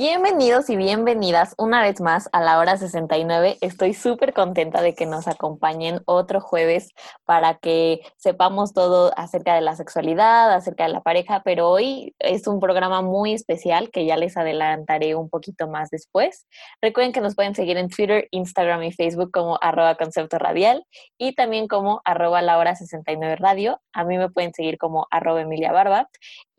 Bienvenidos y bienvenidas una vez más a la hora 69. Estoy súper contenta de que nos acompañen otro jueves para que sepamos todo acerca de la sexualidad, acerca de la pareja, pero hoy es un programa muy especial que ya les adelantaré un poquito más después. Recuerden que nos pueden seguir en Twitter, Instagram y Facebook como arroba concepto radial y también como arroba la hora 69 radio. A mí me pueden seguir como arroba Emilia Barba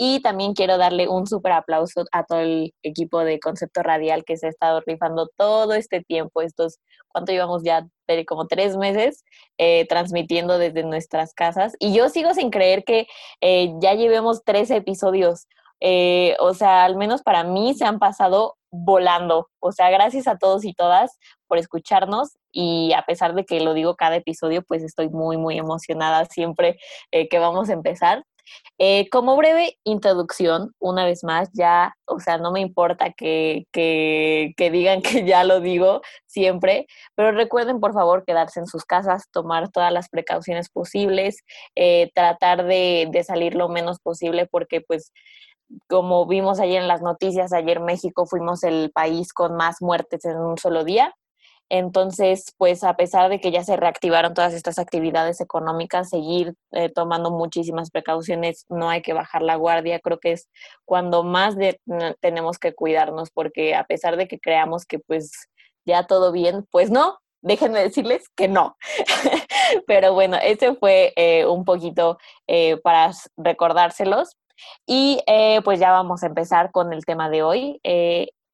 y también quiero darle un súper aplauso a todo el equipo de concepto radial que se ha estado rifando todo este tiempo, estos, ¿cuánto llevamos ya? Como tres meses eh, transmitiendo desde nuestras casas. Y yo sigo sin creer que eh, ya llevemos tres episodios. Eh, o sea, al menos para mí se han pasado volando. O sea, gracias a todos y todas por escucharnos y a pesar de que lo digo cada episodio, pues estoy muy, muy emocionada siempre que vamos a empezar. Eh, como breve introducción, una vez más, ya, o sea, no me importa que, que, digan que ya lo digo siempre, pero recuerden por favor quedarse en sus casas, tomar todas las precauciones posibles, eh, tratar de, de salir lo menos posible porque pues como vimos ayer en las noticias, ayer México fuimos el país con más muertes en un solo día. Entonces, pues a pesar de que ya se reactivaron todas estas actividades económicas, seguir eh, tomando muchísimas precauciones, no hay que bajar la guardia, creo que es cuando más tenemos que cuidarnos, porque a pesar de que creamos que pues ya todo bien, pues no, déjenme decirles que no. Pero bueno, ese fue eh, un poquito eh, para recordárselos. Y pues ya vamos a empezar con el tema de hoy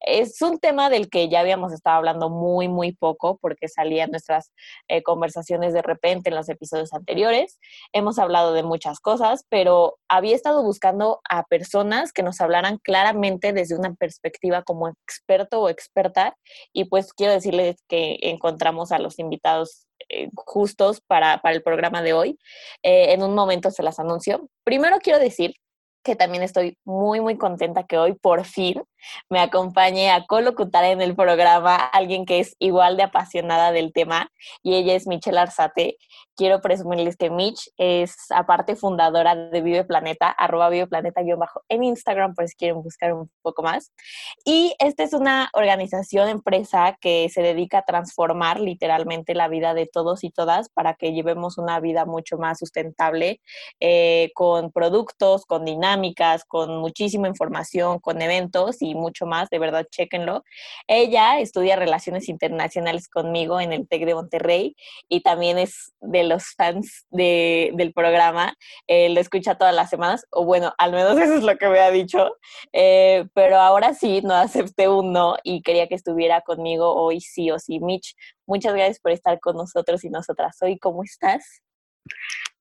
es un tema del que ya habíamos estado hablando muy, muy poco porque salían nuestras eh, conversaciones de repente en los episodios anteriores. Hemos hablado de muchas cosas, pero había estado buscando a personas que nos hablaran claramente desde una perspectiva como experto o experta y pues quiero decirles que encontramos a los invitados eh, justos para, el programa de hoy. Eh, en un momento se las anuncio. Primero quiero decir que también estoy muy, muy contenta que hoy por fin me acompañe a colocutar en el programa alguien que es igual de apasionada del tema y ella es Michelle Arzate. Quiero presumirles que Mitch es aparte fundadora de Vive Planeta, arroba Vive Planeta bajo en Instagram por si quieren buscar un poco más. Y esta es una organización, empresa que se dedica a transformar literalmente la vida de todos y todas para que llevemos una vida mucho más sustentable eh, con productos, con dinámicas con muchísima información, con eventos y mucho más, de verdad, chéquenlo. Ella estudia relaciones internacionales conmigo en el TEC de Monterrey y también es de los fans de, del programa, eh, lo escucha todas las semanas, o bueno, al menos eso es lo que me ha dicho, eh, pero ahora sí, no acepté un no y quería que estuviera conmigo hoy sí o sí. Mitch, muchas gracias por estar con nosotros y nosotras hoy. ¿Cómo estás?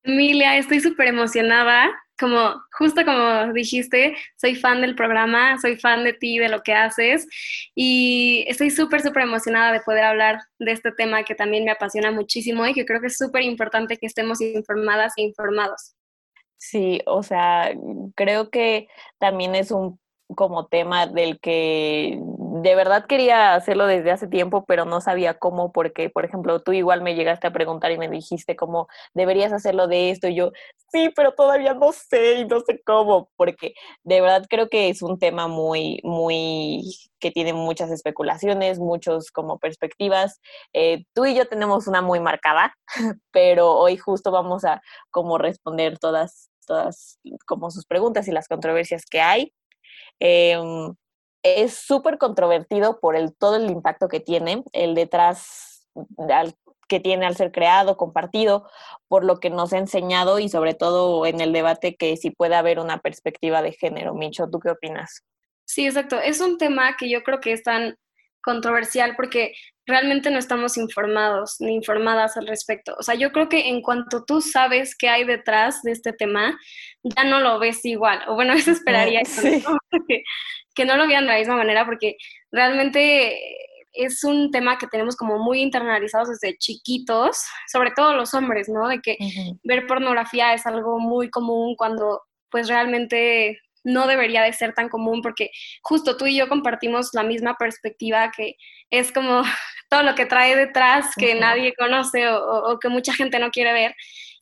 Emilia, estoy súper emocionada. Como, justo como dijiste, soy fan del programa, soy fan de ti, de lo que haces y estoy súper, súper emocionada de poder hablar de este tema que también me apasiona muchísimo y que creo que es súper importante que estemos informadas e informados. Sí, o sea, creo que también es un como tema del que de verdad quería hacerlo desde hace tiempo, pero no sabía cómo, porque, por ejemplo, tú igual me llegaste a preguntar y me dijiste cómo deberías hacerlo de esto, y yo, sí, pero todavía no sé y no sé cómo, porque de verdad creo que es un tema muy, muy, que tiene muchas especulaciones, muchos como perspectivas. Eh, tú y yo tenemos una muy marcada, pero hoy justo vamos a como responder todas, todas como sus preguntas y las controversias que hay. Em, es súper controvertido por el, todo el impacto que tiene, el detrás que tiene al ser creado, compartido, por lo que nos ha enseñado y sobre todo en el debate que si puede haber una perspectiva de género. Micho, ¿tú qué opinas? Sí, exacto. Es un tema que yo creo que es tan controversial porque realmente no estamos informados ni informadas al respecto. O sea, yo creo que en cuanto tú sabes qué hay detrás de este tema, ya no lo ves igual. O bueno, eso esperaría que, no lo vean de la misma manera porque realmente es un tema que tenemos como muy internalizados desde chiquitos, sobre todo los hombres, ¿no? De que ver pornografía es algo muy común cuando pues realmente no debería de ser tan común porque justo tú y yo compartimos la misma perspectiva que es como todo lo que trae detrás que nadie conoce o, que mucha gente no quiere ver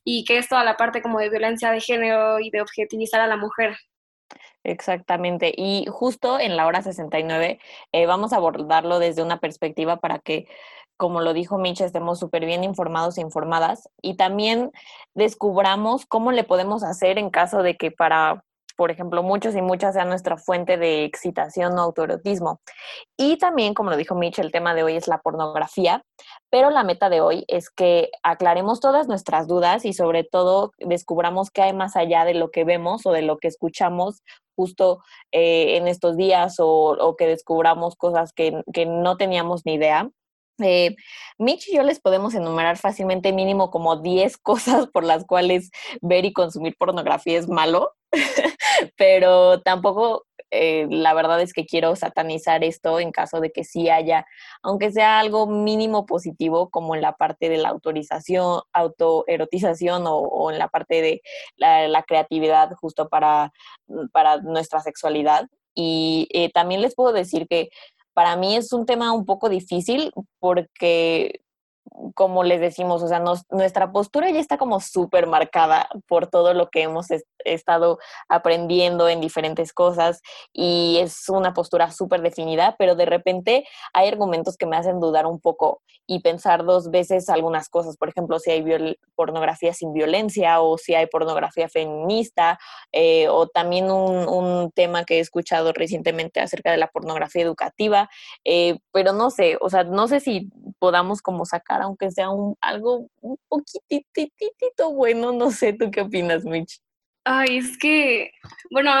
y que es toda la parte como de violencia de género y de objetivizar a la mujer. Exactamente. Y justo en la hora 69 eh, vamos a abordarlo desde una perspectiva para que, como lo dijo Micha, estemos súper bien informados e informadas y también descubramos cómo le podemos hacer en caso de que para por ejemplo, muchos y muchas sean nuestra fuente de excitación o autoerotismo. Y también, como lo dijo Mitch, el tema de hoy es la pornografía, pero la meta de hoy es que aclaremos todas nuestras dudas y sobre todo descubramos qué hay más allá de lo que vemos o de lo que escuchamos justo eh, en estos días o, que descubramos cosas que, que no teníamos ni idea. Eh, Mitch y yo les podemos enumerar fácilmente mínimo como 10 cosas por las cuales ver y consumir pornografía es malo, pero tampoco eh, la verdad es que quiero satanizar esto en caso de que sí haya, aunque sea algo mínimo positivo, como en la parte de la autorización, autoerotización o, en la parte de la, creatividad justo para, para nuestra sexualidad. Y eh, también les puedo decir que para mí es un tema un poco difícil porque como les decimos, o sea, nuestra postura ya está como súper marcada por todo lo que hemos estado aprendiendo en diferentes cosas y es una postura súper definida, pero de repente hay argumentos que me hacen dudar un poco y pensar dos veces algunas cosas, por ejemplo, si hay pornografía sin violencia o si hay pornografía feminista eh, o también un, un, tema que he escuchado recientemente acerca de la pornografía educativa, eh, pero no sé, o sea, no sé si podamos como sacar aunque sea un, algo un poquititito bueno. No sé, ¿tú qué opinas, Mitch? Ay, es que, bueno,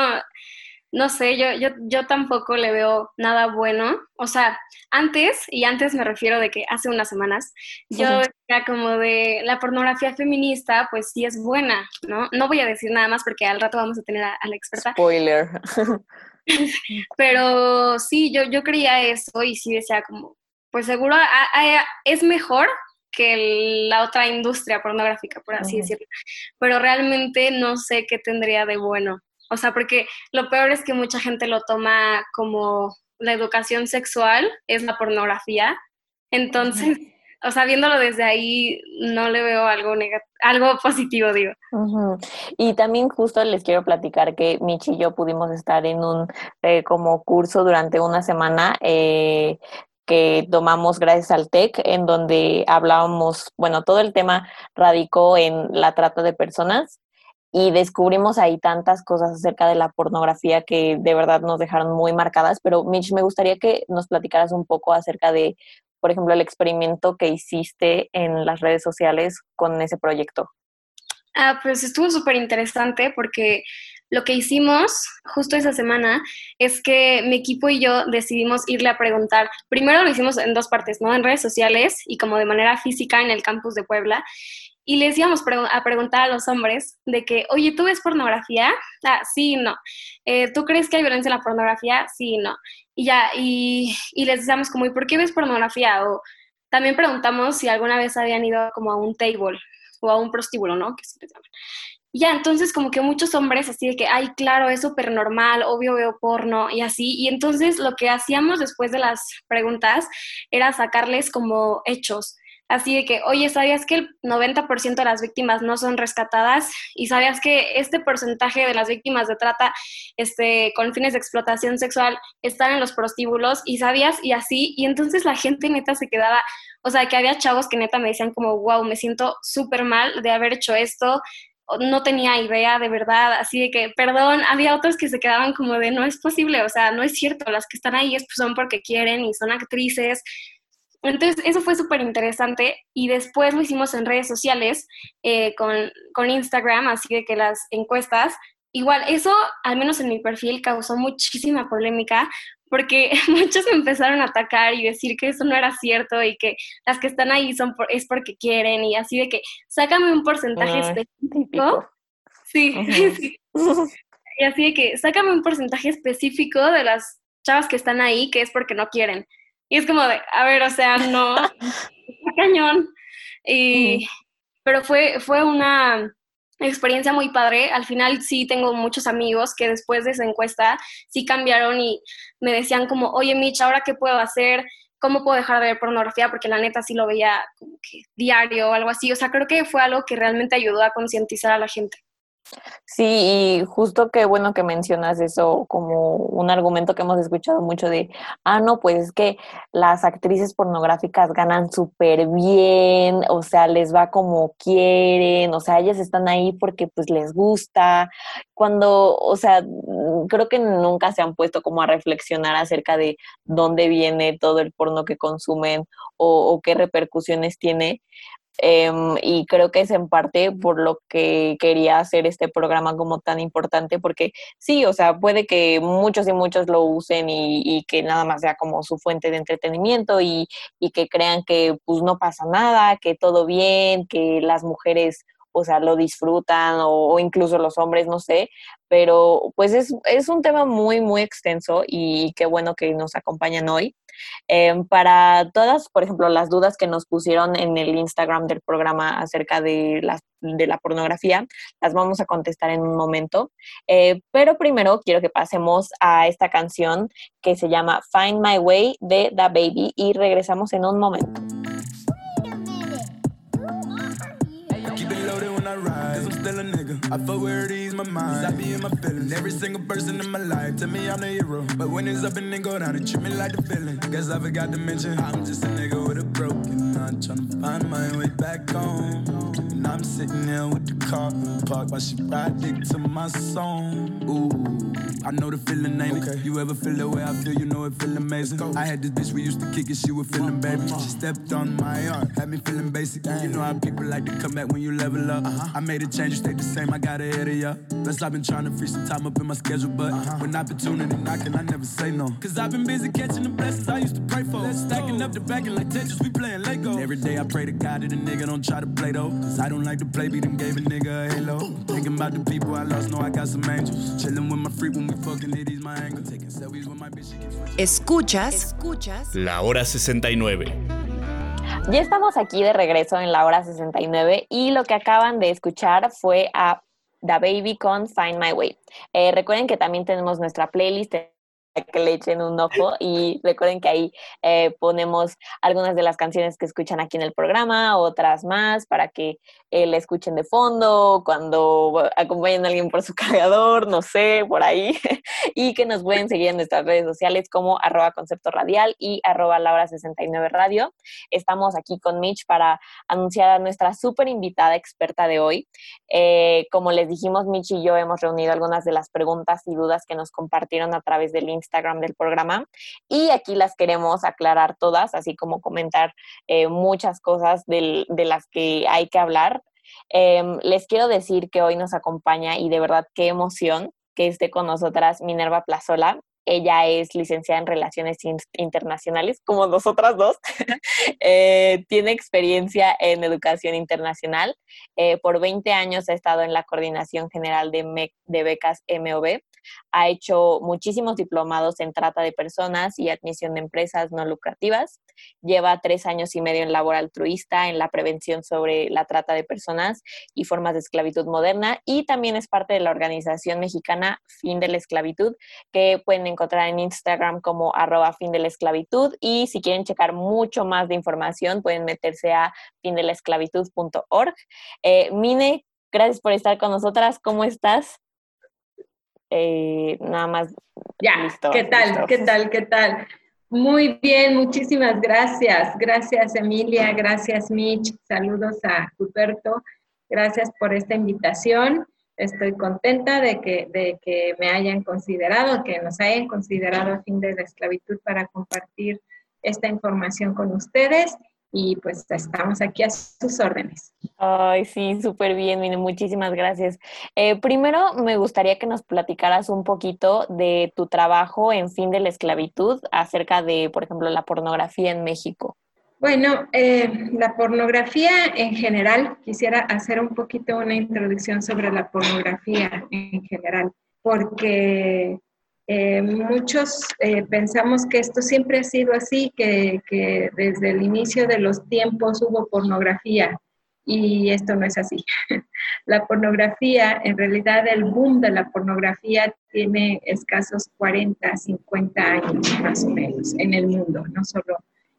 no sé, yo, yo, yo tampoco le veo nada bueno. O sea, antes, y antes me refiero de que hace unas semanas, yo decía como de la pornografía feminista, pues sí es buena, ¿no? No voy a decir nada más porque al rato vamos a tener a, la experta. Spoiler. Pero sí, yo, yo creía eso y sí decía como, pues seguro es mejor que la otra industria pornográfica, por así decirlo. Pero realmente no sé qué tendría de bueno. O sea, porque lo peor es que mucha gente lo toma como la educación sexual, es la pornografía. Entonces, o sea, viéndolo desde ahí, no le veo algo algo positivo, digo. Y también justo les quiero platicar que Michi y yo pudimos estar en un eh, como curso durante una semana eh, que tomamos gracias al TEC, en donde hablábamos, bueno, todo el tema radicó en la trata de personas y descubrimos ahí tantas cosas acerca de la pornografía que de verdad nos dejaron muy marcadas, pero Mitch, me gustaría que nos platicaras un poco acerca de, por ejemplo, el experimento que hiciste en las redes sociales con ese proyecto. Ah, pues estuvo súper interesante porque lo que hicimos justo esa semana es que mi equipo y yo decidimos irle a preguntar, primero lo hicimos en dos partes, ¿no? En redes sociales y como de manera física en el campus de Puebla. Y les íbamos a preguntar a los hombres de que, oye, ¿tú ves pornografía? Ah, sí, no. Eh, ¿Tú crees que hay violencia en la pornografía? Sí, no. Y ya, y, y les decíamos como, ¿y por qué ves pornografía? O también preguntamos si alguna vez habían ido como a un table o a un prostíbulo, ¿no? Que se llaman ya, entonces como que muchos hombres así de que, ay, claro, es súper normal, obvio veo porno y así. Y entonces lo que hacíamos después de las preguntas era sacarles como hechos. Así de que, oye, ¿sabías que el 90% de las víctimas no son rescatadas? ¿Y sabías que este porcentaje de las víctimas de trata este, con fines de explotación sexual están en los prostíbulos? ¿Y sabías? Y así. Y entonces la gente neta se quedaba, o sea, que había chavos que neta me decían como, wow, me siento súper mal de haber hecho esto, no tenía idea de verdad, así de que, perdón, había otros que se quedaban como de, no es posible, o sea, no es cierto, las que están ahí pues, son porque quieren y son actrices. Entonces, eso fue súper interesante y después lo hicimos en redes sociales eh, con, con Instagram, así de que las encuestas, igual, eso, al menos en mi perfil, causó muchísima polémica porque muchos empezaron a atacar y decir que eso no era cierto y que las que están ahí son es porque quieren y así de que sácame un porcentaje específico. Sí, sí. Y así de que sácame un porcentaje específico de las chavas que están ahí que es porque no quieren. Y es como de, a ver, o sea, no, cañón. Y, Pero fue, fue una experiencia muy padre. Al final sí tengo muchos amigos que después de esa encuesta sí cambiaron y me decían como, oye Mitch, ¿ahora qué puedo hacer? ¿Cómo puedo dejar de ver pornografía? Porque la neta sí lo veía como que diario o algo así. O sea, creo que fue algo que realmente ayudó a concientizar a la gente. Sí, y justo qué bueno que mencionas eso como un argumento que hemos escuchado mucho de, ah, no, pues es que las actrices pornográficas ganan súper bien, o sea, les va como quieren, o sea, ellas están ahí porque pues les gusta, cuando, o sea, creo que nunca se han puesto como a reflexionar acerca de dónde viene todo el porno que consumen o, o qué repercusiones tiene. Em, y creo que es en parte por lo que quería hacer este programa como tan importante, porque sí, o sea, puede que muchos y muchos lo usen y, que nada más sea como su fuente de entretenimiento y, y que crean que pues no pasa nada, que todo bien, que las mujeres o sea, lo disfrutan o, incluso los hombres, no sé, pero pues es, es, un tema muy, muy extenso y qué bueno que nos acompañan hoy. Em, para todas, por ejemplo, las dudas que nos pusieron en el Instagram del programa acerca de la, de la pornografía, las vamos a contestar en un momento. Eh, pero primero quiero que pasemos a esta canción que se llama Find My Way de The Baby y regresamos en un momento. Nigga. I fuck where it is my mind. I be in my feelings. Every single person in my life tell me I'm the hero. But when it's up and then go down, they treat me like the villain. Guess I forgot to mention I'm just a nigga with a broken Trying to find my way back home. And I'm sitting here with the car parked while she ride dick to my song. Ooh, I know the feeling, ain't okay. it? You ever feel the way I feel? You know it feel amazing. I had this bitch we used to kick it, she was feeling baby. She stepped on my arm, had me feeling basic. You know how people like to come back when you level up. Uh-huh. I made a change you stayed the same, I got ahead of ya. Plus, I've been trying to free some time up in my schedule, but uh-huh. when opportunity knocking, I never say no. Cause I've been busy catching the blessings I used to pray for. Stacking up the back and like Tetris, we playing Lego. Every day I pray to God that a nigga don't try to play though. Cause I don't like to play, beat them gave a nigga a halo. Thinking about the people I lost, know I got some angels. Chilling with my freak when we fucking it, he's my angle. Taking selfies with my bitch, she keeps Escuchas, escuchas. La hora 69. Ya estamos aquí de regreso en la hora 69 y lo que acaban de escuchar fue a The Baby con Find My Way. Eh, recuerden que también tenemos nuestra playlist que le echen un ojo y recuerden que ahí eh, ponemos algunas de las canciones que escuchan aquí en el programa, otras más para que eh, la escuchen de fondo, cuando acompañen a alguien por su cargador, no sé, por ahí, y que nos pueden seguir en nuestras redes sociales como arroba concepto radial y arroba laura 69 radio. Estamos aquí con Mitch para anunciar a nuestra súper invitada experta de hoy. Eh, como les dijimos, Mitch y yo hemos reunido algunas de las preguntas y dudas que nos compartieron a través del Instagram del programa y aquí las queremos aclarar todas, así como comentar eh, muchas cosas de las que hay que hablar. Em, les quiero decir que hoy nos acompaña y de verdad qué emoción que esté con nosotras Minerva Plazola. Ella es licenciada en Relaciones Internacionales, como nosotras dos. Eh, tiene experiencia en educación internacional. Eh, por 20 años ha estado en la Coordinación General de, de Becas MOB ha hecho muchísimos diplomados en trata de personas y admisión de empresas no lucrativas. Lleva tres años y medio en labor altruista en la prevención sobre la trata de personas y formas de esclavitud moderna y también es parte de la organización mexicana Fin de la Esclavitud que pueden encontrar en Instagram como arroba fin de la esclavitud y si quieren checar mucho más de información pueden meterse a findelasclavitud.org. Eh, Mine, gracias por estar con nosotras. ¿Cómo estás? Eh, nada más. Ya, ¿qué tal? ¿Qué tal? ¿Qué tal? Muy bien, muchísimas gracias. Gracias Emilia, gracias Mitch, saludos a Cuperto. Gracias por esta invitación. Estoy contenta de que, de que me hayan considerado, que nos hayan considerado a fin de la esclavitud para compartir esta información con ustedes y pues estamos aquí a sus órdenes. Ay, sí, súper bien, Mine, muchísimas gracias. Eh, primero, me gustaría que nos platicaras un poquito de tu trabajo en fin de la esclavitud acerca de, por ejemplo, la pornografía en México. Bueno, eh, la pornografía en general, quisiera hacer un poquito una introducción sobre la pornografía en general, porque Eh, muchos eh, pensamos que esto siempre ha sido así, que, que, desde el inicio de los tiempos hubo pornografía y esto no es así. La pornografía, en realidad el boom de la pornografía tiene escasos 40, 50 años más o menos en el mundo, no solo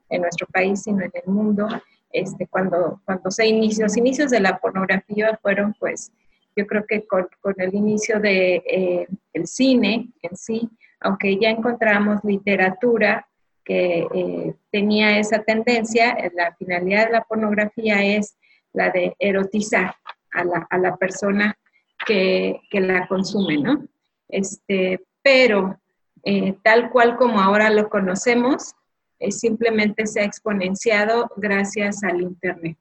en nuestro país, sino en el mundo. Este, cuando, cuando se inició, los inicios de la pornografía fueron pues yo creo que con, el inicio de, eh, el cine en sí, aunque ya encontramos literatura que eh, tenía esa tendencia, la finalidad de la pornografía es la de erotizar a la, a la persona que, que, la consume, ¿no? Este, pero eh, tal cual como ahora lo conocemos, simplemente se ha exponenciado gracias al Internet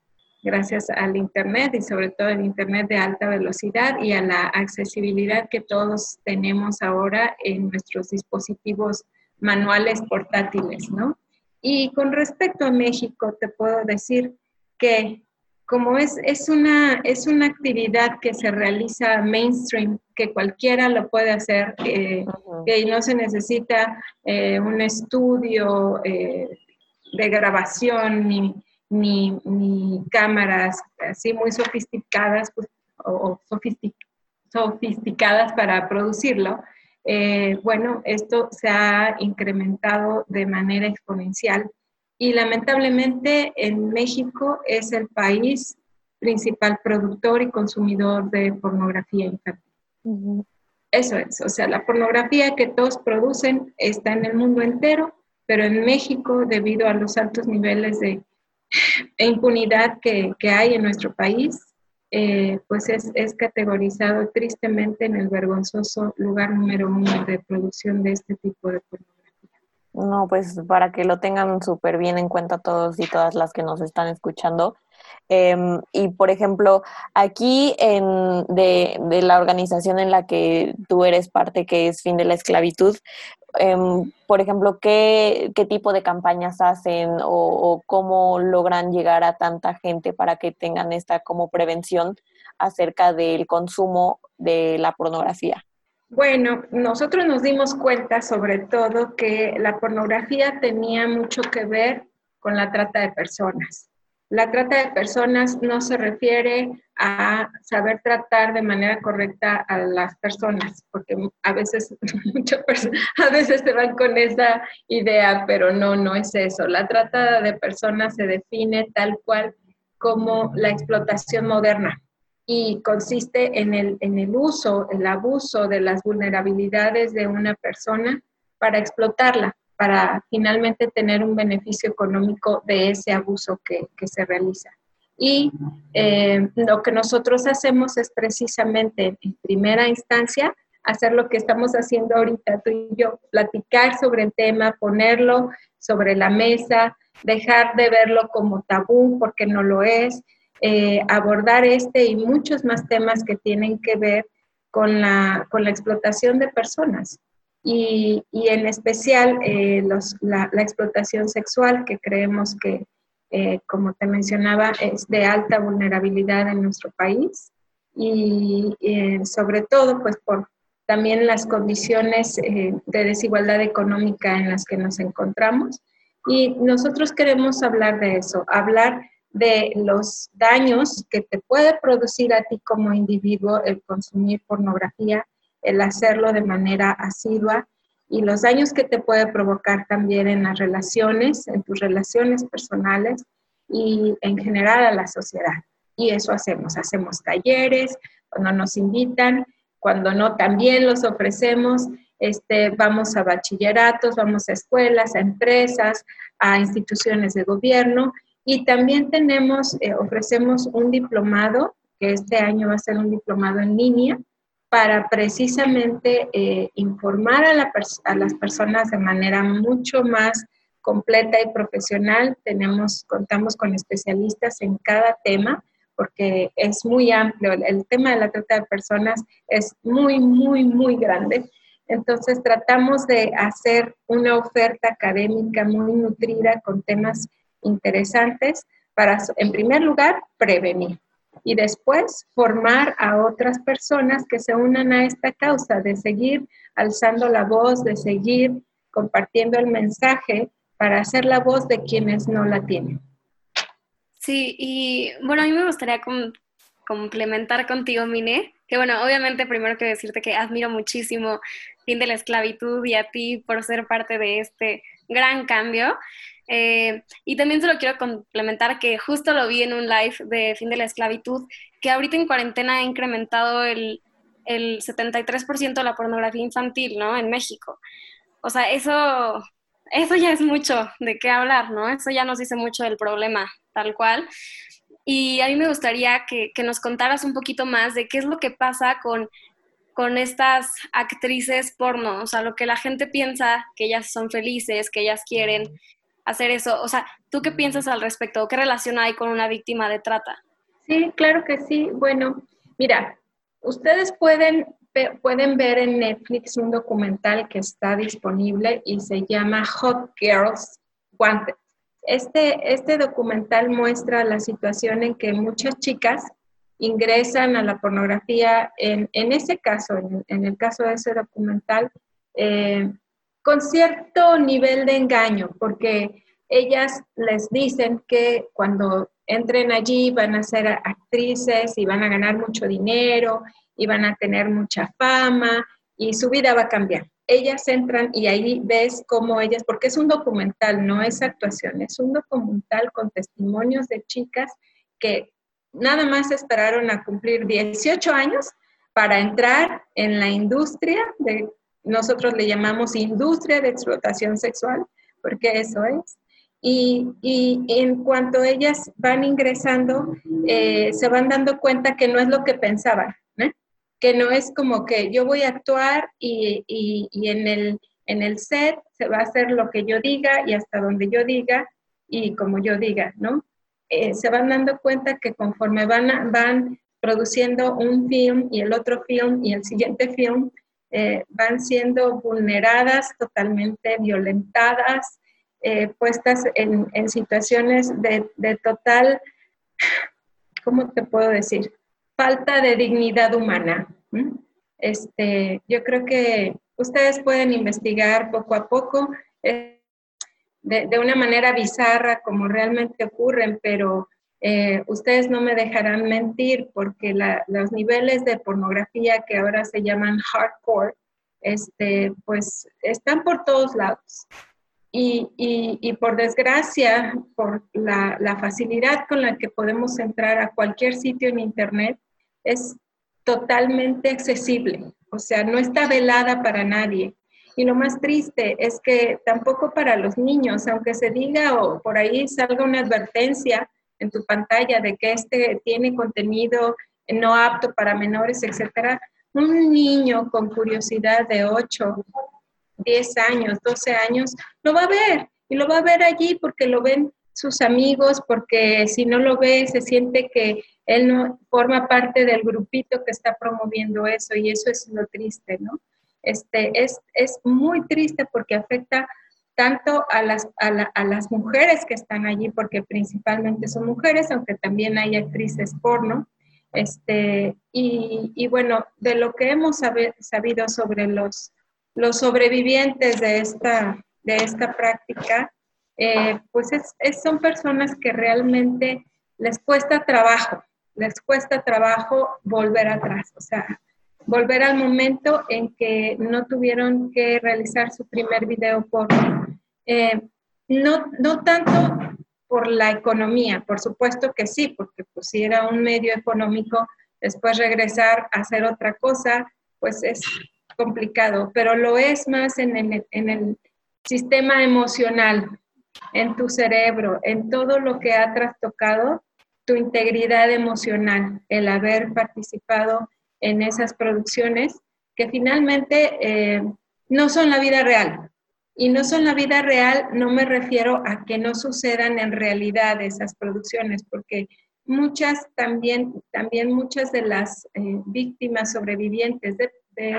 gracias al Internet y sobre todo el Internet de alta velocidad y a la accesibilidad que todos tenemos ahora en nuestros dispositivos manuales portátiles, ¿no? Y con respecto a México, te puedo decir que como es, es, una, es una actividad que se realiza mainstream, que cualquiera lo puede hacer, eh, que no se necesita eh, un estudio eh, de grabación ni, ni, cámaras así muy sofisticadas pues, o, sofisticadas para producirlo, eh, bueno, esto se ha incrementado de manera exponencial y lamentablemente en México es el país principal productor y consumidor de pornografía infantil. Eso es, o sea, la pornografía que todos producen está en el mundo entero, pero en México, debido a los altos niveles de impunidad que, que hay en nuestro país, eh, pues es, es, categorizado tristemente en el vergonzoso lugar número uno de producción de este tipo de pornografía. No, pues para que lo tengan súper bien en cuenta todos y todas las que nos están escuchando. Em, y por ejemplo, aquí en, de, de, la organización en la que tú eres parte, que es Fin de la Esclavitud, Em, por ejemplo, ¿qué, ¿qué, tipo de campañas hacen o, cómo logran llegar a tanta gente para que tengan esta como prevención acerca del consumo de la pornografía? Bueno, nosotros nos dimos cuenta sobre todo que la pornografía tenía mucho que ver con la trata de personas. La trata de personas no se refiere a saber tratar de manera correcta a las personas, porque a veces a veces se van con esa idea, pero no, no es eso. La trata de personas se define tal cual como la explotación moderna y consiste en el, en el uso, el abuso de las vulnerabilidades de una persona para explotarla para finalmente tener un beneficio económico de ese abuso que, se realiza. Y eh, lo que nosotros hacemos es precisamente, en primera instancia, hacer lo que estamos haciendo ahorita tú y yo, platicar sobre el tema, ponerlo sobre la mesa, dejar de verlo como tabú porque no lo es, eh, abordar este y muchos más temas que tienen que ver con la, con la explotación de personas y, en especial eh, la, explotación sexual, que creemos que, eh, como te mencionaba, es de alta vulnerabilidad en nuestro país y eh, sobre todo pues por también las condiciones de desigualdad económica en las que nos encontramos. Y nosotros queremos hablar de eso, hablar de los daños que te puede producir a ti como individuo el consumir pornografía, el hacerlo de manera asidua y los daños que te puede provocar también en las relaciones, en tus relaciones personales y en general a la sociedad. Y eso hacemos, hacemos talleres, cuando nos invitan, cuando no también los ofrecemos, este, vamos a bachilleratos, vamos a escuelas, a empresas, a instituciones de gobierno y también tenemos, eh, ofrecemos un diplomado, que este año va a ser un diplomado en línea, para precisamente eh, informar a, las personas de manera mucho más completa y profesional. Contamos con especialistas en cada tema porque es muy amplio. El, tema de la trata de personas es muy, muy, muy grande. Entonces tratamos de hacer una oferta académica muy nutrida con temas interesantes para, en primer lugar, prevenir y después formar a otras personas que se unan a esta causa de seguir alzando la voz, de seguir compartiendo el mensaje para hacer la voz de quienes no la tienen. Sí, y bueno, a mí me gustaría complementar contigo, Mine, que bueno, obviamente primero que decirte que admiro muchísimo fin de la esclavitud y a ti por ser parte de este gran cambio. Eh, y también se lo quiero complementar que justo lo vi en un live de fin de la esclavitud, que ahorita en cuarentena ha incrementado el, el 73% de la pornografía infantil, ¿no? En México. O sea, eso, eso ya es mucho de qué hablar, ¿no? Eso ya nos dice mucho del problema, tal cual. Y a mí me gustaría que, que nos contaras un poquito más de qué es lo que pasa con con estas actrices porno, o sea, lo que la gente piensa que ellas son felices, que ellas quieren, hacer eso. O sea, ¿tú qué piensas al respecto? ¿Qué relación hay con una víctima de trata? Sí, claro que sí. Bueno, mira, ustedes pueden, pueden ver en Netflix un documental que está disponible y se llama Hot Girls Wanted. Este, este documental muestra la situación en que muchas chicas ingresan a la pornografía, en, en ese caso, en, el caso de ese documental, eh, con cierto nivel de engaño, porque ellas les dicen que cuando entren allí van a ser actrices y van a ganar mucho dinero y van a tener mucha fama y su vida va a cambiar. Ellas entran y ahí ves cómo ellas, porque es un documental, no es actuación, es un documental con testimonios de chicas que nada más esperaron a cumplir 18 años para entrar en la industria de nosotros le llamamos industria de explotación sexual, porque eso es. Y, en cuanto ellas van ingresando, eh, se van dando cuenta que no es lo que pensaban, que no es como que yo voy a actuar y, en, el, en el set se va a hacer lo que yo diga y hasta donde yo diga y como yo diga, ¿no? Eh, se van dando cuenta que conforme van, van produciendo un film y el otro film y el siguiente film, eh, van siendo vulneradas, totalmente violentadas, eh, puestas en, situaciones de, total, ¿cómo te puedo decir? Falta de dignidad humana. Este, yo creo que ustedes pueden investigar poco a poco eh, de, una manera bizarra como realmente ocurren, pero eh, ustedes no me dejarán mentir porque los niveles de pornografía que ahora se llaman hardcore, este, pues están por todos lados. Y, por desgracia, por la, la, facilidad con la que podemos entrar a cualquier sitio en Internet, es totalmente accesible. O sea, no está velada para nadie. Y lo más triste es que tampoco para los niños, aunque se diga o por ahí salga una advertencia, en tu pantalla de que este tiene contenido no apto para menores, etcétera, un niño con curiosidad de 8, 10 años, 12 años, lo va a ver y lo va a ver allí porque lo ven sus amigos, porque si no lo ve se siente que él no forma parte del grupito que está promoviendo eso y eso es lo triste, ¿no? Este, es, es muy triste porque afecta tanto a las, a, las mujeres que están allí, porque principalmente son mujeres, aunque también hay actrices porno. Este, y, bueno, de lo que hemos sabido sobre los, los sobrevivientes de esta, de esta práctica, eh, pues es, son personas que realmente les cuesta trabajo, les cuesta trabajo volver atrás, o sea, volver al momento en que no tuvieron que realizar su primer video porno eh, no, no tanto por la economía, por supuesto que sí, porque pues si era un medio económico, después regresar a hacer otra cosa, pues es complicado, pero lo es más en el, sistema emocional, en tu cerebro, en todo lo que ha trastocado tu integridad emocional, el haber participado en esas producciones que finalmente eh, no son la vida real, y no son la vida real, no me refiero a que no sucedan en realidad esas producciones, porque muchas también, también muchas de las eh, víctimas sobrevivientes de,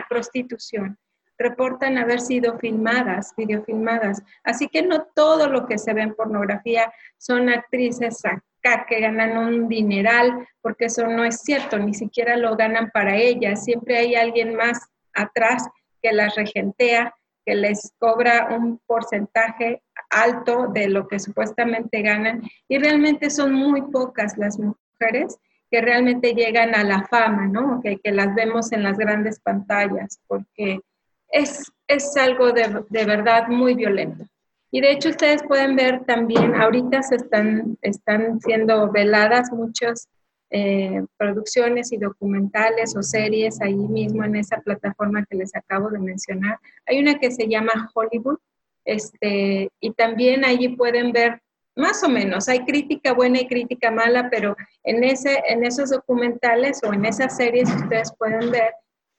prostitución reportan haber sido filmadas, videofilmadas. Así que no todo lo que se ve en pornografía son actrices justificar que ganan un dineral, porque eso no es cierto, ni siquiera lo ganan para ellas, siempre hay alguien más atrás que las regentea, que les cobra un porcentaje alto de lo que supuestamente ganan y realmente son muy pocas las mujeres que realmente llegan a la fama, ¿no? Que, las vemos en las grandes pantallas, porque es, es algo de, de verdad muy violento. Y de hecho ustedes pueden ver también, ahorita se están, están siendo veladas muchas eh, producciones y documentales o series ahí mismo en esa plataforma que les acabo de mencionar. Hay una que se llama Hollywood, este, y también allí pueden ver más o menos, hay crítica buena y crítica mala, pero en, ese, en esos documentales o en esas series ustedes pueden ver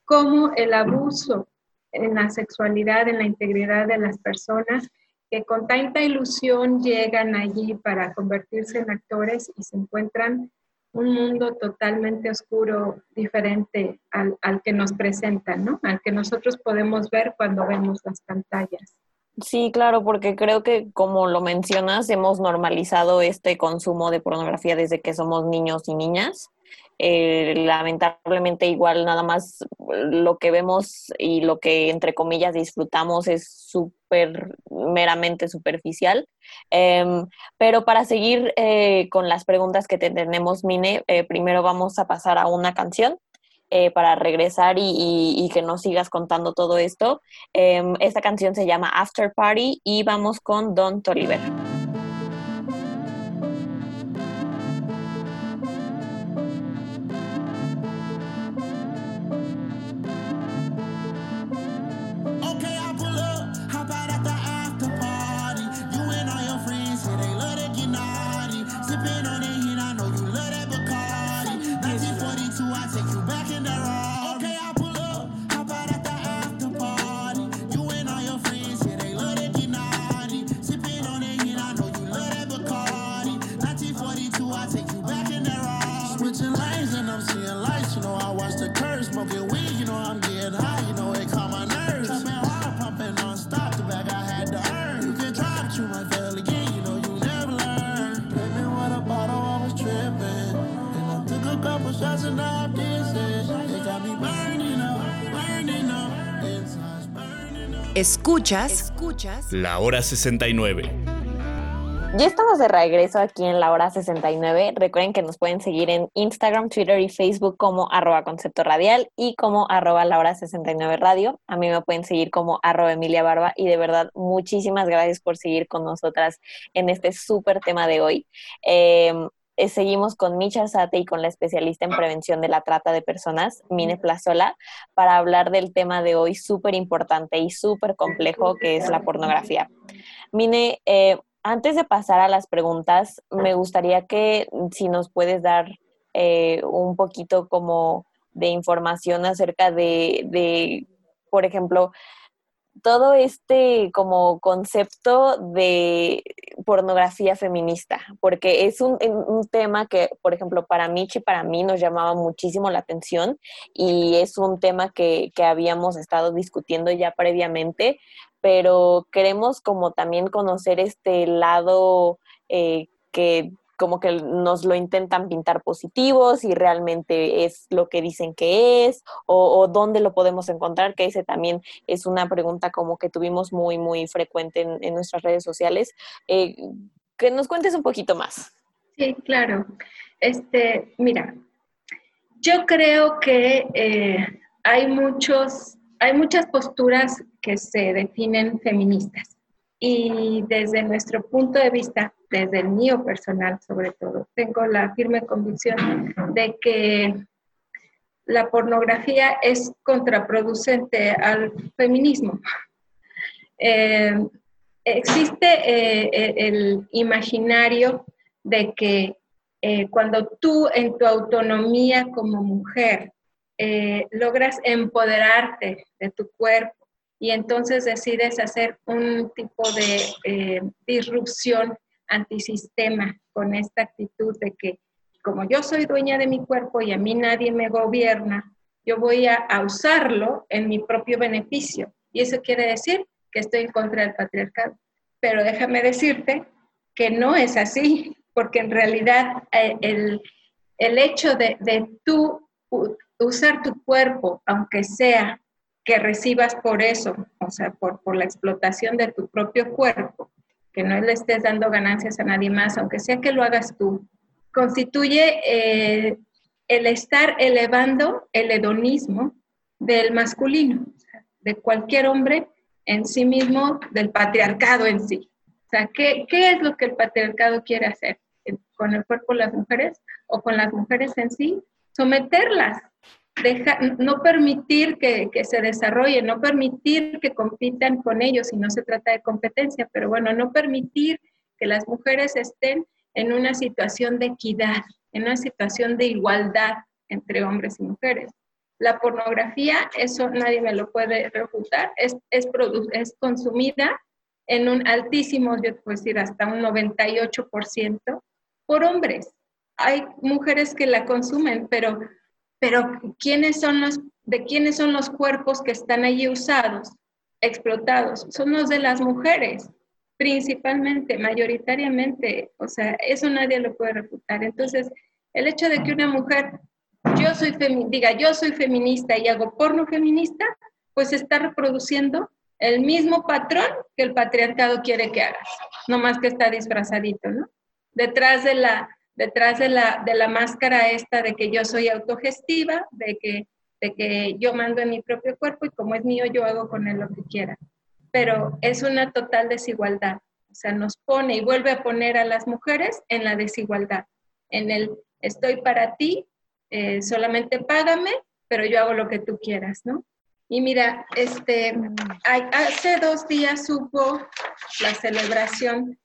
cómo el abuso en la sexualidad, en la integridad de las personas, que con tanta ilusión llegan allí para convertirse en actores y se encuentran un mundo totalmente oscuro, diferente al, al, que nos presentan, ¿no? Al que nosotros podemos ver cuando vemos las pantallas. Sí, claro, porque creo que como lo mencionas, hemos normalizado este consumo de pornografía desde que somos niños y niñas. Eh, lamentablemente igual nada más lo que vemos y lo que entre comillas disfrutamos es súper meramente superficial. Em, pero para seguir eh, con las preguntas que tenemos, Mine, eh, primero vamos a pasar a una canción para regresar y, que nos sigas contando todo esto. Em, esta canción se llama After Party y vamos con Don Toliver. Escuchas, La Hora 69. Ya estamos de regreso aquí en La Hora 69. Recuerden que nos pueden seguir en Instagram, Twitter y Facebook como arroba concepto radial y como arroba La Hora 69 Radio. A mí me pueden seguir como arroba Emilia Barba y de verdad muchísimas gracias por seguir con nosotras en este súper tema de hoy. Em, eh, seguimos con Micha Sate y con la especialista en prevención de la trata de personas, Mine Plazola, para hablar del tema de hoy súper importante y súper complejo que es la pornografía. Mine, eh, antes de pasar a las preguntas, me gustaría que si nos puedes dar eh, un poquito como de información acerca de, de por ejemplo, todo este como concepto de pornografía feminista, porque es un, tema que, por ejemplo, para Michi para mí nos llamaba muchísimo la atención y es un tema que, que habíamos estado discutiendo ya previamente, pero queremos como también conocer este lado eh, que como que nos lo intentan pintar positivos y realmente es lo que dicen que es o, dónde lo podemos encontrar, que ese también es una pregunta como que tuvimos muy, muy frecuente en, nuestras redes sociales. Eh, que nos cuentes un poquito más. Sí, claro. Este, mira, yo creo que eh, hay muchos, hay muchas posturas que se definen feministas y desde nuestro punto de vista, desde el mío personal sobre todo, tengo la firme convicción de que la pornografía es contraproducente al feminismo. Eh, existe eh, eh, el imaginario de que cuando tú en tu autonomía como mujer logras empoderarte de tu cuerpo, y entonces decides hacer un tipo de eh, disrupción antisistema con esta actitud de que como yo soy dueña de mi cuerpo y a mí nadie me gobierna, yo voy a, usarlo en mi propio beneficio. Y eso quiere decir que estoy en contra del patriarcado. Pero déjame decirte que no es así, porque en realidad eh, el, el, hecho de, de tú usar tu cuerpo, aunque sea que recibas por eso, o sea, por, por la explotación de tu propio cuerpo, no le estés dando ganancias a nadie más, aunque sea que lo hagas tú, constituye eh, el estar elevando el hedonismo del masculino, de cualquier hombre en sí mismo, del patriarcado en sí. O sea, ¿qué, ¿qué, es lo que el patriarcado quiere hacer con el cuerpo de las mujeres o con las mujeres en sí? Someterlas, deja, no permitir que, que, se desarrollen, no permitir que compitan con ellos, si no se trata de competencia, pero bueno, no permitir que las mujeres estén en una situación de equidad, en una situación de igualdad entre hombres y mujeres. La pornografía, eso nadie me lo puede refutar, es, es, es consumida en un altísimo, yo puedo decir hasta un 98% por hombres. Hay mujeres que la consumen, pero, pero ¿quiénes son los, ¿de quiénes son los cuerpos que están allí usados, explotados? Son los de las mujeres principalmente, mayoritariamente, o sea, eso nadie lo puede refutar. Entonces, el hecho de que una mujer, yo soy diga, yo soy feminista y hago porno feminista, pues está reproduciendo el mismo patrón que el patriarcado quiere que hagas, no más que está disfrazadito, ¿no? Detrás de la, detrás de la, de la máscara esta de que yo soy autogestiva, de que, de que yo mando en mi propio cuerpo y como es mío yo hago con él lo que quiera pero es una total desigualdad. O sea, nos pone y vuelve a poner a las mujeres en la desigualdad, en el estoy para ti, eh, solamente págame, pero yo hago lo que tú quieras, ¿no? Y mira, este, hace dos días hubo la celebración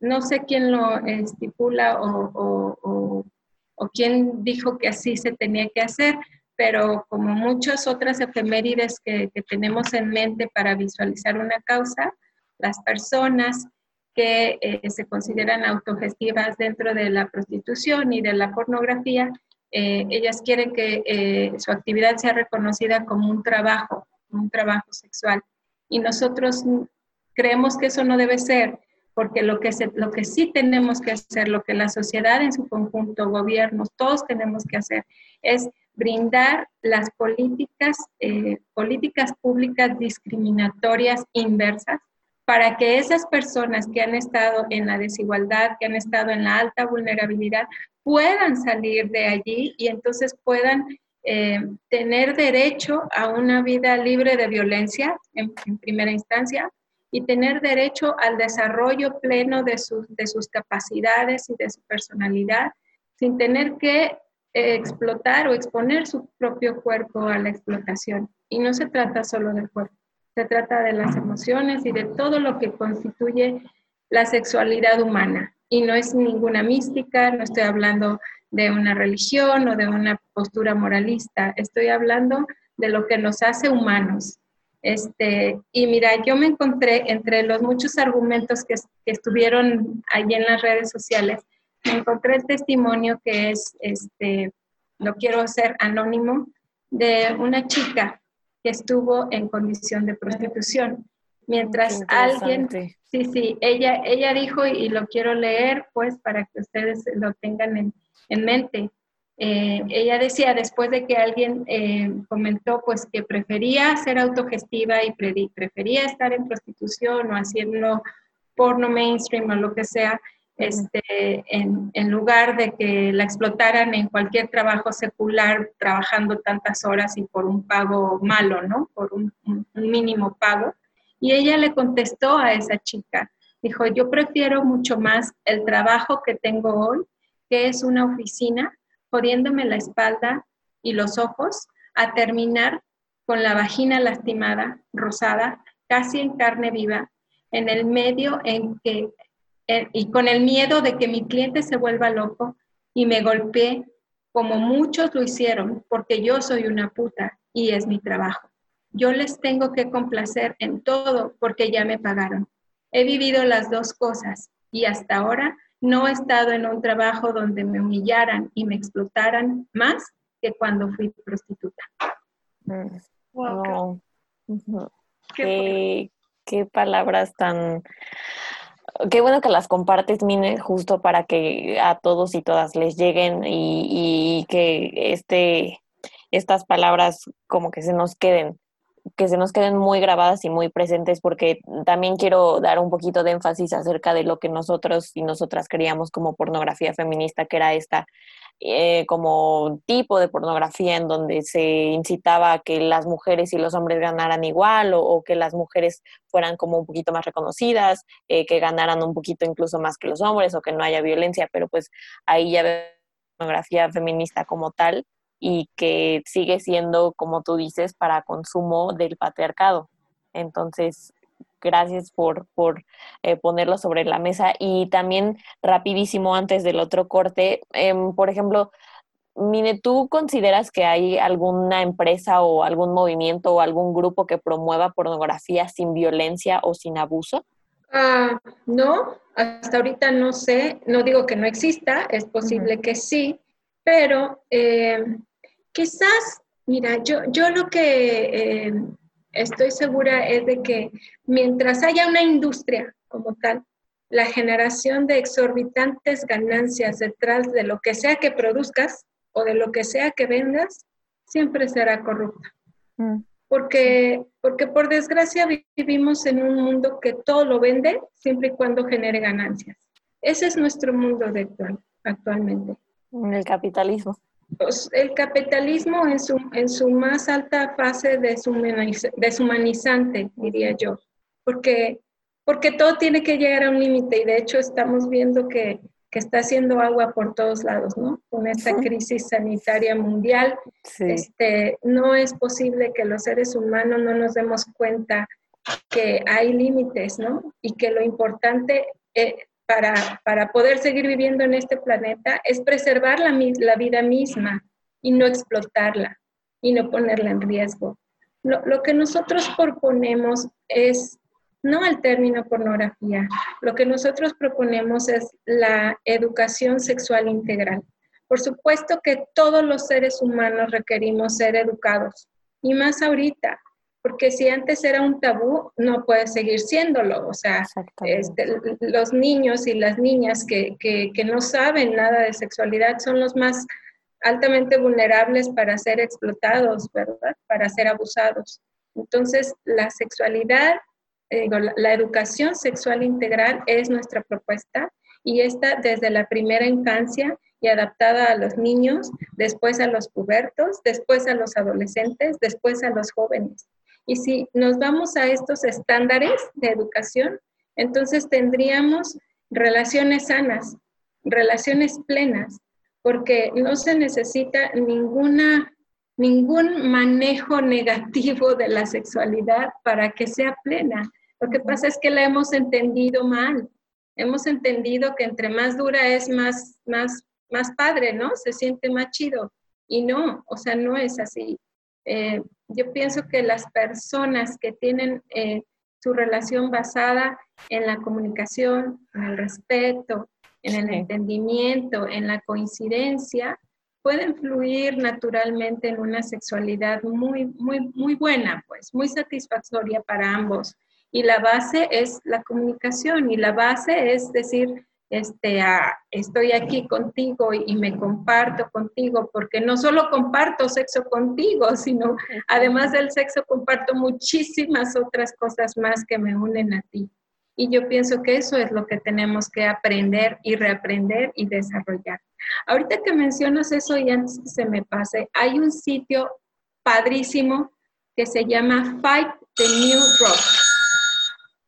no sé quién lo estipula o quién dijo que así se tenía que hacer, pero como muchas otras efemérides que, tenemos en mente para visualizar una causa, las personas que eh, se consideran autogestivas dentro de la prostitución y de la pornografía, eh, ellas quieren que eh, su actividad sea reconocida como un trabajo, un trabajo sexual. Y nosotros creemos que eso no debe ser, porque lo que, lo que sí tenemos que hacer, lo que la sociedad en su conjunto, gobiernos, todos tenemos que hacer, es brindar las políticas, eh, políticas públicas discriminatorias inversas para que esas personas que han estado en la desigualdad, que han estado en la alta vulnerabilidad, puedan salir de allí y entonces puedan eh, tener derecho a una vida libre de violencia en, primera instancia y tener derecho al desarrollo pleno de sus, de sus capacidades y de su personalidad sin tener que explotar o exponer su propio cuerpo a la explotación. Y no se trata solo del cuerpo, se trata de las emociones y de todo lo que constituye la sexualidad humana. Y no es ninguna mística, no estoy hablando de una religión o de una postura moralista, estoy hablando de lo que nos hace humanos. Este, y mira, yo me encontré entre los muchos argumentos que, que estuvieron allí en las redes sociales, encontré el testimonio que es, este, lo quiero hacer anónimo, de una chica que estuvo en condición de prostitución. Mientras alguien, sí, sí, ella, ella dijo, y lo quiero leer, pues, para que ustedes lo tengan en, en mente. Eh, ella decía, después de que alguien eh, comentó, pues, que prefería ser autogestiva y prefería estar en prostitución o haciendo porno mainstream o lo que sea, este, en, en, lugar de que la explotaran en cualquier trabajo secular, trabajando tantas horas y por un pago malo, ¿no? Por un, un, mínimo pago. Y ella le contestó a esa chica, dijo, yo prefiero mucho más el trabajo que tengo hoy, que es una oficina, jodiéndome la espalda y los ojos, a terminar con la vagina lastimada, rosada, casi en carne viva, en el medio en que y con el miedo de que mi cliente se vuelva loco y me golpee como muchos lo hicieron, porque yo soy una puta y es mi trabajo. Yo les tengo que complacer en todo porque ya me pagaron. He vivido las dos cosas y hasta ahora no he estado en un trabajo donde me humillaran y me explotaran más que cuando fui prostituta. Wow. qué palabras tan qué bueno que las compartes, Mine, justo para que a todos y todas les lleguen y, y que este, estas palabras como que se nos queden que se nos queden muy grabadas y muy presentes porque también quiero dar un poquito de énfasis acerca de lo que nosotros y nosotras creíamos como pornografía feminista, que era esta eh, como tipo de pornografía en donde se incitaba a que las mujeres y los hombres ganaran igual o, que las mujeres fueran como un poquito más reconocidas, eh, que ganaran un poquito incluso más que los hombres o que no haya violencia, pero pues ahí ya veo pornografía feminista como tal y que sigue siendo, como tú dices, para consumo del patriarcado. Entonces, gracias por, por eh, ponerlo sobre la mesa. Y también rapidísimo antes del otro corte, em, por ejemplo, Mine, ¿tú consideras que hay alguna empresa o algún movimiento o algún grupo que promueva pornografía sin violencia o sin abuso? Ah, no, hasta ahorita no sé, no digo que no exista, es posible que sí, pero eh, quizás, mira, yo, yo lo que eh, estoy segura es de que mientras haya una industria como tal, la generación de exorbitantes ganancias detrás de lo que sea que produzcas o de lo que sea que vendas, siempre será corrupta. Mm. Porque, porque por desgracia vivimos en un mundo que todo lo vende siempre y cuando genere ganancias. Ese es nuestro mundo de actual, actualmente. El capitalismo. Pues, el capitalismo en su, en su más alta fase deshumanizante, diría yo, porque, porque todo tiene que llegar a un límite y de hecho estamos viendo que, que, está haciendo agua por todos lados, ¿no? Con esta crisis sanitaria mundial, este, no es posible que los seres humanos no nos demos cuenta que hay límites, ¿no? Y que lo importante eh, para, poder seguir viviendo en este planeta es preservar la, vida misma y no explotarla y no ponerla en riesgo. Lo, lo que nosotros proponemos es no al término pornografía, lo que nosotros proponemos es la educación sexual integral. Por supuesto que todos los seres humanos requerimos ser educados, y más ahorita, porque si antes era un tabú, no puede seguir siéndolo. O sea, este, los niños y las niñas que, que, que, no saben nada de sexualidad son los más altamente vulnerables para ser explotados, ¿verdad? Para ser abusados. Entonces, la sexualidad, eh, la, la educación sexual integral es nuestra propuesta y esta desde la primera infancia y adaptada a los niños, después a los pubertos, después a los adolescentes, después a los jóvenes. Y si nos vamos a estos estándares de educación, entonces tendríamos relaciones sanas, relaciones plenas, porque no se necesita ninguna, ningún manejo negativo de la sexualidad para que sea plena. Lo que pasa es que la hemos entendido mal. Hemos entendido que entre más dura es más, más, más padre, ¿no? Se siente más chido. Y no, o sea, no es así. Eh, yo pienso que las personas que tienen eh, su relación basada en la comunicación, en el respeto, en el entendimiento, en la coincidencia, pueden fluir naturalmente en una sexualidad muy, muy, muy buena, pues, muy satisfactoria para ambos. Y la base es la comunicación y la base es decir, este, estoy aquí contigo y, me comparto contigo, porque no solo comparto sexo contigo, sino además del sexo comparto muchísimas otras cosas más que me unen a ti. Y yo pienso que eso es lo que tenemos que aprender y reaprender y desarrollar. Ahorita que mencionas eso y antes que se me pase, hay un sitio padrísimo que se llama Fight the New Drug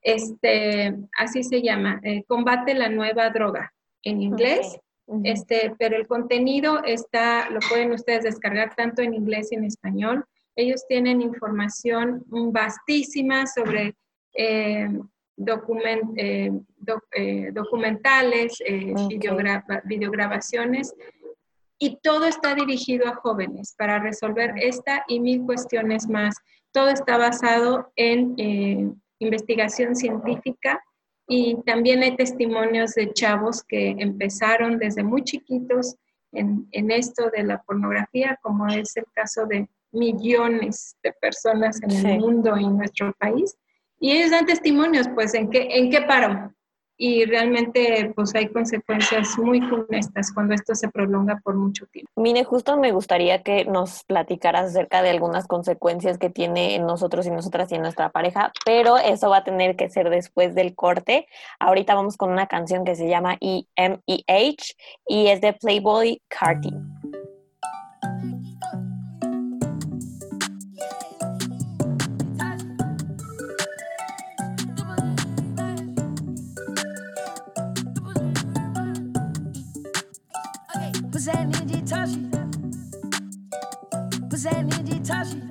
este, así se llama, eh, Combate la Nueva Droga en inglés. Este, pero el contenido está, lo pueden ustedes descargar tanto en inglés y en español. Ellos tienen información vastísima sobre eh, eh, documentales, videograbaciones, y todo está dirigido a jóvenes para resolver esta y mil cuestiones más. Todo está basado en investigación científica y también hay testimonios de chavos que empezaron desde muy chiquitos en, en, esto de la pornografía, como es el caso de millones de personas en el mundo y en nuestro país. Y ellos dan testimonios, pues, ¿en qué, en qué paró? Y realmente pues hay consecuencias muy funestas cuando esto se prolonga por mucho tiempo. Mine, justo me gustaría que nos platicaras acerca de algunas consecuencias que tiene en nosotros y nosotras y en nuestra pareja, pero eso va a tener que ser después del corte. Ahorita vamos con una canción que se llama EMEH y es de Playboy Carti. touch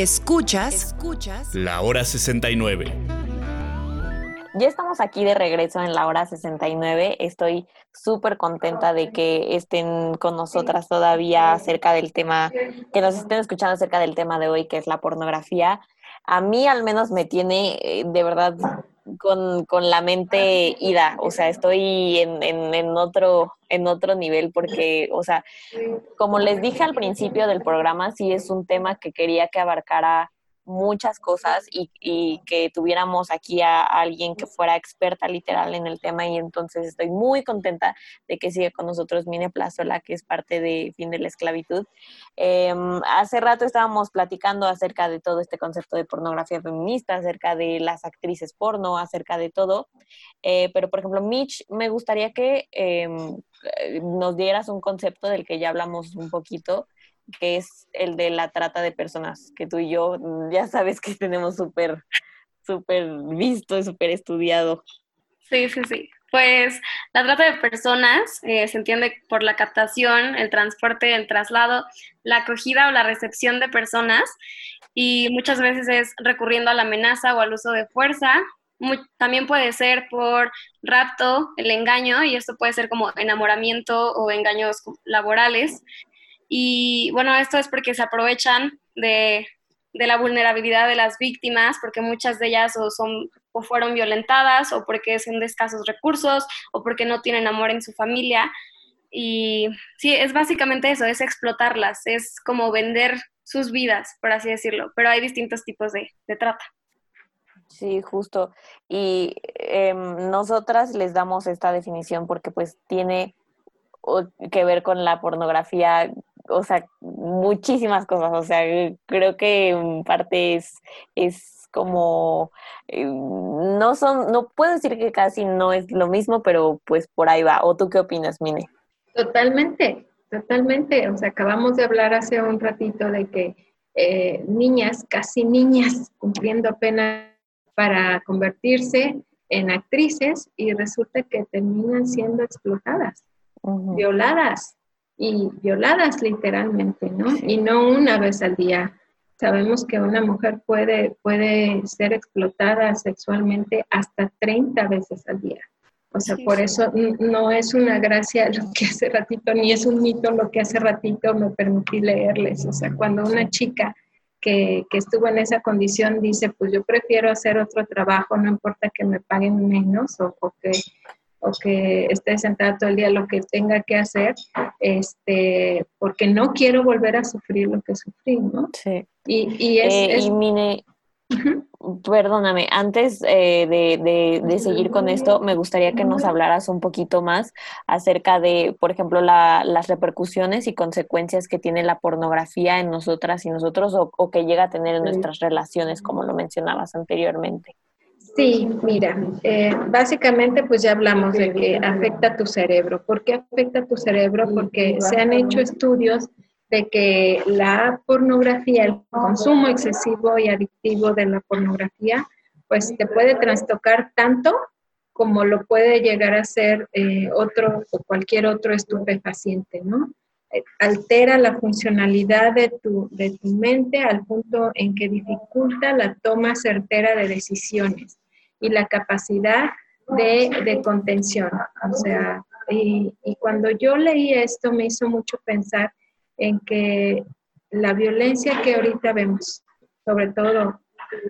Escuchas, Escuchas la hora 69. Ya estamos aquí de regreso en la hora 69. Estoy súper contenta de que estén con nosotras todavía acerca del tema, que nos estén escuchando acerca del tema de hoy, que es la pornografía. A mí al menos me tiene eh, de verdad con, con, la mente ida, o sea, estoy en, en, en, otro, en otro nivel porque, o sea, como les dije al principio del programa, sí es un tema que quería que abarcara muchas cosas y, y, que tuviéramos aquí a, alguien que fuera experta literal en el tema y entonces estoy muy contenta de que siga con nosotros Mine Plazola, que es parte de Fin de la Esclavitud. Em, hace rato estábamos platicando acerca de todo este concepto de pornografía feminista, acerca de las actrices porno, acerca de todo, eh, pero por ejemplo, Mitch, me gustaría que em, eh, nos dieras un concepto del que ya hablamos un poquito, que es el de la trata de personas, que tú y yo mm, ya sabes que tenemos súper, súper visto y súper estudiado. Sí, sí, sí. Pues la trata de personas eh, se entiende por la captación, el transporte, el traslado, la acogida o la recepción de personas y muchas veces es recurriendo a la amenaza o al uso de fuerza. también puede ser por rapto, el engaño, y esto puede ser como enamoramiento o engaños laborales. Y bueno, esto es porque se aprovechan de, la vulnerabilidad de las víctimas, porque muchas de ellas o, son, o fueron violentadas, o porque son de escasos recursos, o porque no tienen amor en su familia. Y sí, es básicamente eso, es explotarlas, es como vender sus vidas, por así decirlo, pero hay distintos tipos de, trata. Sí, justo. Y em, nosotras les damos esta definición porque pues tiene que ver con la pornografía o sea, muchísimas cosas, o sea, creo que en parte es, es como, eh, no son, no puedo decir que casi no es lo mismo, pero pues por ahí va. ¿O tú qué opinas, Mine? Totalmente, totalmente. O sea, acabamos de hablar hace un ratito de que eh, niñas, casi niñas, cumpliendo apenas para convertirse en actrices y resulta que terminan siendo explotadas, violadas, y violadas literalmente, ¿no? Y no una vez al día. Sabemos que una mujer puede, puede ser explotada sexualmente hasta 30 veces al día. O sea, por eso no es una gracia lo que hace ratito, ni es un mito lo que hace ratito me permití leerles. O sea, cuando una chica que, que, estuvo en esa condición dice, pues yo prefiero hacer otro trabajo, no importa que me paguen menos o, o que o que esté sentada todo el día lo que tenga que hacer, este, porque no quiero volver a sufrir lo que sufrí, ¿no? Sí. Y, y es, eh, Y mine, perdóname, antes eh, de, de, seguir con esto, me gustaría que nos hablaras un poquito más acerca de, por ejemplo, la, las repercusiones y consecuencias que tiene la pornografía en nosotras y nosotros o, o que llega a tener en nuestras relaciones, como lo mencionabas anteriormente. Sí, mira, eh, básicamente pues ya hablamos de que afecta tu cerebro. ¿Por qué afecta a tu cerebro? Porque se han hecho estudios de que la pornografía, el consumo excesivo y adictivo de la pornografía, pues te puede trastocar tanto como lo puede llegar a ser eh, otro o cualquier otro estupefaciente, ¿no? eh, altera la funcionalidad de tu, de tu mente al punto en que dificulta la toma certera de decisiones y la capacidad de, de contención. O sea, y, cuando yo leí esto me hizo mucho pensar en que la violencia que ahorita vemos, sobre todo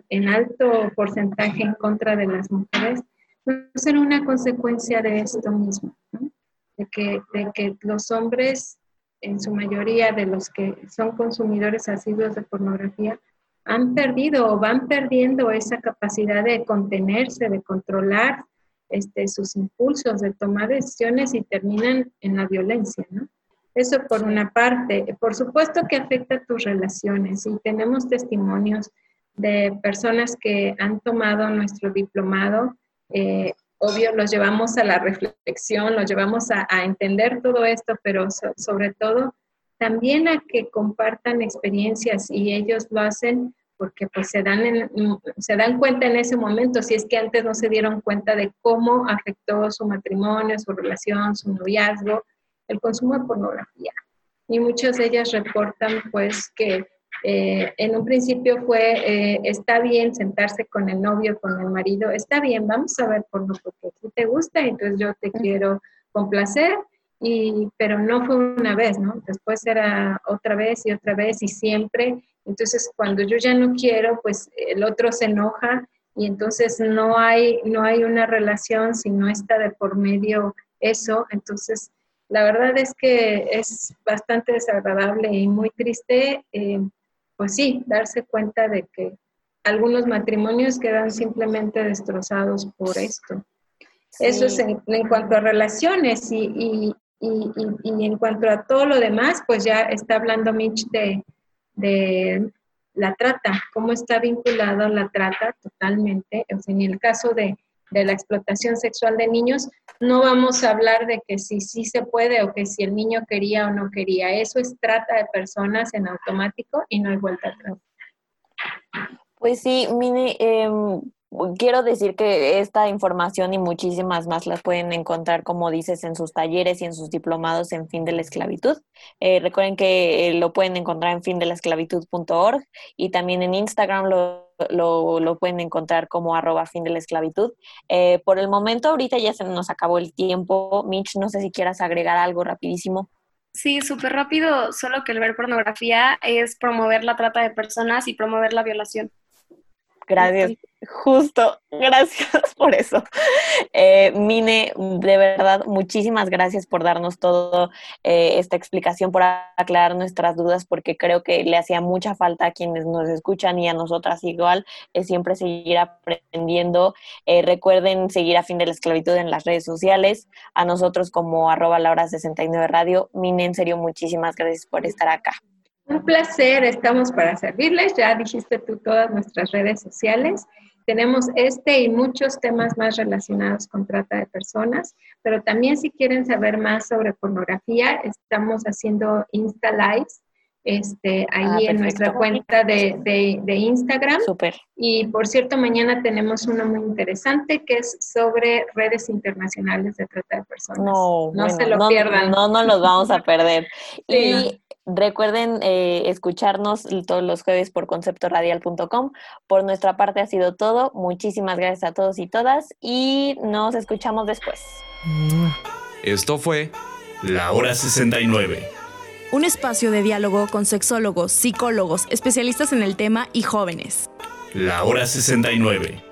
en alto porcentaje en contra de las mujeres, ser una consecuencia de esto mismo, de, que, de que los hombres, en su mayoría de los que son consumidores asiduos de pornografía, han perdido o van perdiendo esa capacidad de contenerse, de controlar este, sus impulsos, de tomar decisiones y terminan en la violencia, ¿no? Eso por una parte. Por supuesto que afecta a tus relaciones y tenemos testimonios de personas que han tomado nuestro diplomado. Eh, obvio, los llevamos a la reflexión, los llevamos a, entender todo esto, pero sobre todo también a que compartan experiencias y ellos lo hacen porque pues se dan, se dan cuenta en ese momento, si es que antes no se dieron cuenta de cómo afectó su matrimonio, su relación, su noviazgo, el consumo de pornografía. Y muchas de ellas reportan pues que eh, en un principio fue, eh, está bien sentarse con el novio, con el marido, está bien, vamos a ver porno porque si te gusta, entonces yo te quiero complacer, y, pero no fue una vez, ¿no? Después era otra vez y otra vez y siempre. Entonces, cuando yo ya no quiero, pues el otro se enoja y entonces no hay, no hay una relación si no está de por medio eso. Entonces, la verdad es que es bastante desagradable y muy triste. Eh, pues sí, darse cuenta de que algunos matrimonios quedan simplemente destrozados por esto. Eso es en, cuanto a relaciones y, y, y, y, en cuanto a todo lo demás, pues ya está hablando Mitch de, de la trata, cómo está vinculado la trata totalmente. O sea, en el caso de, de la explotación sexual de niños, no vamos a hablar de que si sí se puede o que si el niño quería o no quería. Eso es trata de personas en automático y no hay vuelta atrás. Pues sí, Mini, em, quiero decir que esta información y muchísimas más las pueden encontrar, como dices, en sus talleres y en sus diplomados en fin de la esclavitud. Eh, recuerden que eh, lo pueden encontrar en fin de la esclavitud.org y también en Instagram lo, lo, pueden encontrar como arroba fin de la esclavitud. Eh, por el momento, ahorita ya se nos acabó el tiempo. Mitch, no sé si quieras agregar algo rapidísimo. Sí, súper rápido, solo que el ver pornografía es promover la trata de personas y promover la violación. Gracias. Justo, gracias por eso. Eh, Mine, de verdad, muchísimas gracias por darnos toda eh, esta explicación, por aclarar nuestras dudas, porque creo que le hacía mucha falta a quienes nos escuchan y a nosotras igual, es siempre seguir aprendiendo. Eh, recuerden seguir a Fin de la Esclavitud en las redes sociales, a nosotros como arroba la hora 69 radio. Mine, en serio, muchísimas gracias por estar acá. Un placer, estamos para servirles. Ya dijiste tú todas nuestras redes sociales. Tenemos este y muchos temas más relacionados con trata de personas, pero también si quieren saber más sobre pornografía, estamos haciendo Insta Lives este, ahí ah, en nuestra cuenta de, de, Instagram. Súper. Y por cierto, mañana tenemos uno muy interesante que es sobre redes internacionales de trata de personas. No, no se lo pierdan. No, no los vamos a perder. Y Recuerden eh, escucharnos todos los jueves por conceptoradial.com. Por nuestra parte ha sido todo. Muchísimas gracias a todos y todas y nos escuchamos después. Esto fue La Hora 69. Un espacio de diálogo con sexólogos, psicólogos, especialistas en el tema y jóvenes. La Hora 69